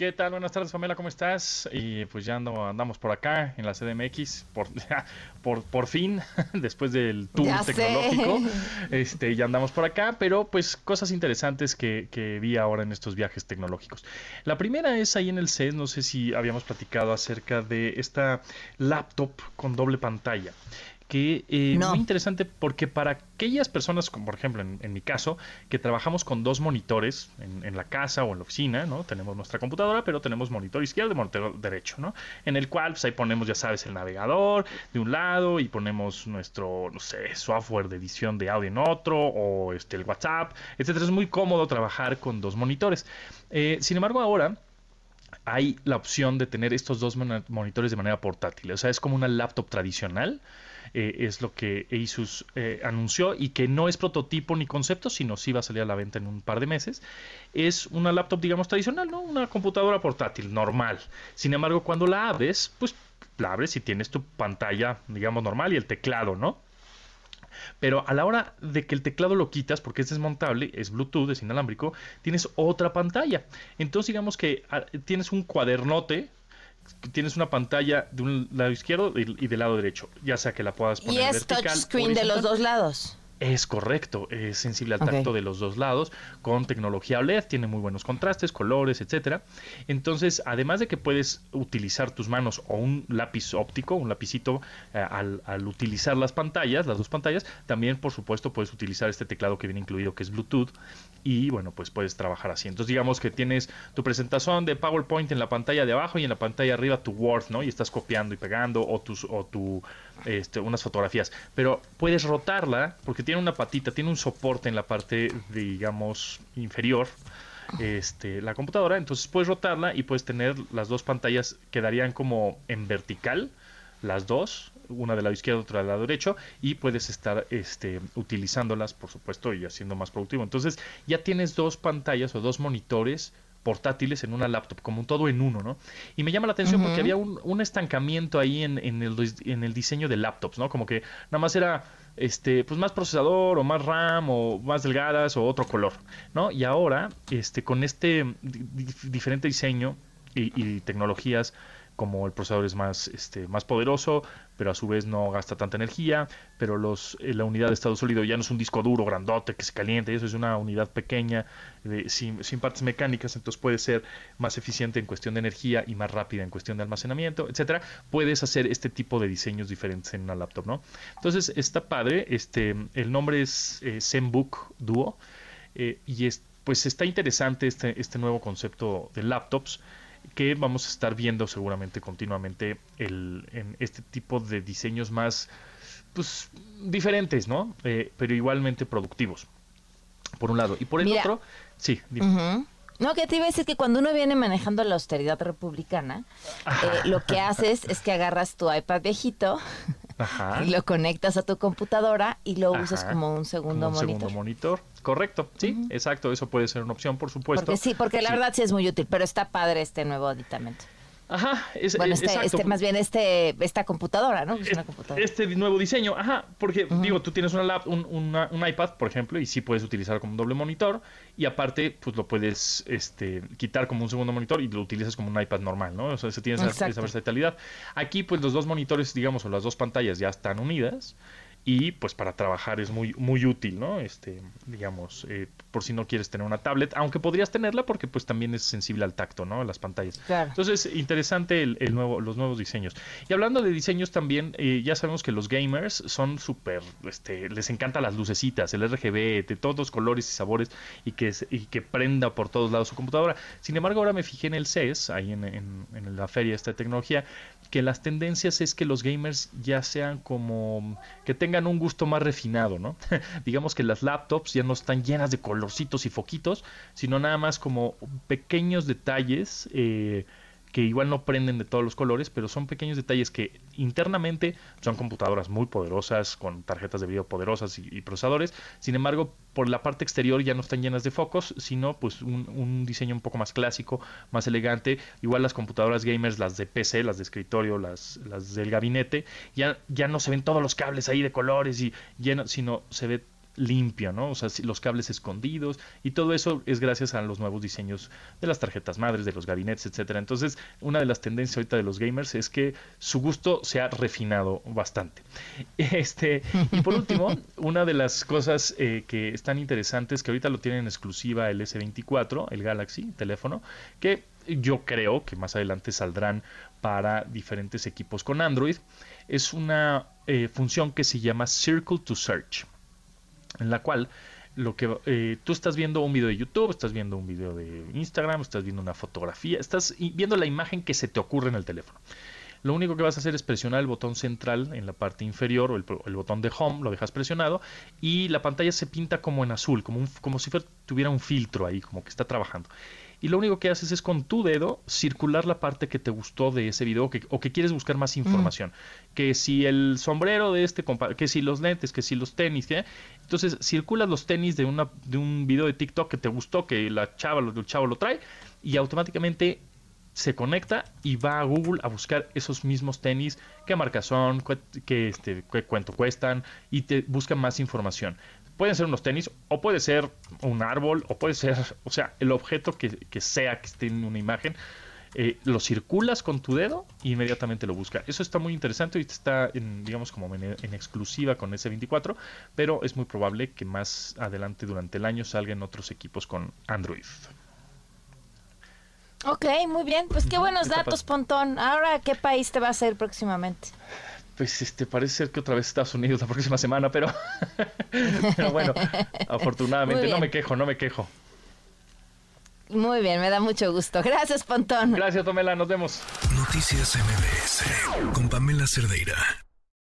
¿Qué tal? Buenas tardes, Pamela, ¿cómo estás? Y pues ya andamos por acá en la CDMX, por, por, por fin, después del tour tecnológico, este, ya andamos por acá, pero pues cosas interesantes que, que, vi ahora en estos viajes tecnológicos. La primera es ahí en el CES, no sé si habíamos platicado acerca de esta laptop con doble pantalla que es eh, muy interesante porque para aquellas personas, como por ejemplo en, mi caso, que trabajamos con dos monitores en, la casa o en la oficina, ¿no? Tenemos nuestra computadora, pero tenemos monitor izquierdo y monitor derecho, ¿no? En el cual, pues ahí ponemos, ya sabes, el navegador de un lado y ponemos nuestro, no sé, software de edición de audio en otro o este, el WhatsApp, etcétera. Es muy cómodo trabajar con dos monitores. Eh, sin embargo, ahora hay la opción de tener estos dos monitores de manera portátil. O sea, es como una laptop tradicional eh, es lo que Asus eh, anunció y que no es prototipo ni concepto, sino sí va a salir a la venta en un par de meses. Es una laptop, digamos, tradicional, ¿no? Una computadora portátil, normal. Sin embargo, cuando la abres, pues la abres y tienes tu pantalla, digamos, normal y el teclado, ¿no? Pero a la hora de que el teclado lo quitas, porque es desmontable, es Bluetooth, es inalámbrico, tienes otra pantalla. Entonces digamos que ah, tienes un cuadernote tienes una pantalla de un lado izquierdo y, del lado derecho, ya sea que la puedas poner y es touchscreen de los dos lados. Es correcto, es sensible al tacto de los dos lados, con tecnología OLED, tiene muy buenos contrastes, colores, etcétera. Entonces, además de que puedes utilizar tus manos o un lápiz óptico, un lapicito, eh, al, al, utilizar las pantallas, las dos pantallas, también por supuesto puedes utilizar este teclado que viene incluido que es Bluetooth y bueno, pues puedes trabajar así. Entonces digamos que tienes tu presentación de PowerPoint en la pantalla de abajo y en la pantalla arriba tu Word, ¿no? Y estás copiando y pegando o tus o tu este, unas fotografías, pero puedes rotarla porque tiene una patita, tiene un soporte en la parte digamos inferior este, la computadora, entonces puedes rotarla y puedes tener las dos pantallas quedarían como en vertical, las dos, una del lado izquierdo, otra del lado derecho, y puedes estar este, utilizándolas, por supuesto, y haciendo más productivo. Entonces ya tienes dos pantallas o dos monitores portátiles en una laptop, como un todo en uno, ¿no? Y me llama la atención porque había un, estancamiento ahí en, en, el, en el diseño de laptops, ¿no? Como que nada más era este, pues más procesador o más RAM o más delgadas o otro color, ¿no? Y ahora, este, con este diferente diseño y, y tecnologías como el procesador es más, este, más poderoso, pero a su vez no gasta tanta energía, pero los, eh, la unidad de estado sólido ya no es un disco duro grandote que se caliente, eso es una unidad pequeña sin, sin, partes mecánicas, entonces puede ser más eficiente en cuestión de energía y más rápida en cuestión de almacenamiento, etcétera. Puedes hacer este tipo de diseños diferentes en una laptop, ¿no? Entonces está padre, este, el nombre es eh, ZenBook Duo eh, y es, pues está interesante este, este nuevo concepto de laptops que vamos a estar viendo seguramente continuamente el, en este tipo de diseños más pues diferentes, ¿no? Eh, pero igualmente productivos. Por un lado. Y por el otro, sí, No, que te iba a decir que cuando uno viene manejando la austeridad republicana, eh, lo que haces es que agarras tu iPad viejito y lo conectas a tu computadora y lo usas como un segundo un monitor. segundo monitor. Correcto, sí, exacto, eso puede ser una opción, por supuesto. Porque sí, porque la verdad sí es muy útil, pero está padre este nuevo aditamento. Ajá, es, bueno, este, este, más bien este, esta computadora, ¿no? Este nuevo diseño, ajá, porque digo, tú tienes una, un, un, iPad, por ejemplo, y sí puedes utilizar como un doble monitor, y aparte, pues lo puedes este, quitar como un segundo monitor y lo utilizas como un iPad normal, ¿no? O sea, se tiene esa, esa versatilidad. Aquí, pues los dos monitores, digamos, o las dos pantallas ya están unidas y pues para trabajar es muy muy útil no este digamos eh, por si no quieres tener una tablet aunque podrías tenerla porque pues también es sensible al tacto no las pantallas. Entonces interesante el, nuevo los nuevos diseños. Y hablando de diseños también eh, ya sabemos que los gamers son súper este les encanta las lucecitas el RGB de todos los colores y sabores y que y que prenda por todos lados su computadora. Sin embargo ahora me fijé en el CES ahí en, en, en la feria esta tecnología que las tendencias es que los gamers ya sean como que tengan un gusto más refinado, ¿no? Digamos que las laptops ya no están llenas de colorcitos y foquitos, sino nada más como pequeños detalles eh, que igual no prenden de todos los colores, pero son pequeños detalles que internamente son computadoras muy poderosas, con tarjetas de video poderosas y, procesadores. Sin embargo, por la parte exterior ya no están llenas de focos, sino pues un, diseño un poco más clásico, más elegante. Igual las computadoras gamers, las de PC, las de escritorio, las, del gabinete, ya, ya no se ven todos los cables ahí de colores y lleno, sino se ve limpio, ¿no? O sea, los cables escondidos y todo eso es gracias a los nuevos diseños de las tarjetas madres, de los gabinetes, etcétera. Entonces, una de las tendencias ahorita de los gamers es que su gusto se ha refinado bastante. Este, y por último, una de las cosas eh, que están interesantes, que ahorita lo tienen en exclusiva el S24, el Galaxy teléfono, que yo creo que más adelante saldrán para diferentes equipos con Android, es una eh, función que se llama Circle to Search en la cual lo que eh, tú estás viendo un video de YouTube, estás viendo un video de Instagram, estás viendo una fotografía, estás viendo la imagen que se te ocurre en el teléfono. Lo único que vas a hacer es presionar el botón central en la parte inferior o el, botón de home, lo dejas presionado y la pantalla se pinta como en azul, como, como si tuviera un filtro ahí, como que está trabajando. Y lo único que haces es con tu dedo circular la parte que te gustó de ese video o que quieres buscar más información. Que si el sombrero de este, que si los lentes, que si los tenis, entonces circulas los tenis de, una, de un video de TikTok que te gustó, que la chava, el chavo lo trae y automáticamente se conecta y va a Google a buscar esos mismos tenis, qué marca son, qué, este, cuánto cuestan y te busca más información. Pueden ser unos tenis, o puede ser un árbol, o puede ser, o sea, el objeto que, sea que esté en una imagen. Eh, lo circulas con tu dedo e inmediatamente lo busca. Eso está muy interesante y está, en, digamos, como en, exclusiva con S24, pero es muy probable que más adelante durante el año salgan otros equipos con Android. Ok, muy bien. Pues qué buenos datos, Pontón. Ahora, ¿qué país te va a hacer próximamente? pues este parece ser que otra vez Estados Unidos la próxima semana, pero, pero bueno, afortunadamente no me quejo, no me quejo. Muy bien, me da mucho gusto. Gracias, Pontón. Gracias, Tomela, nos vemos. Noticias MBS con Pamela Cerdeira.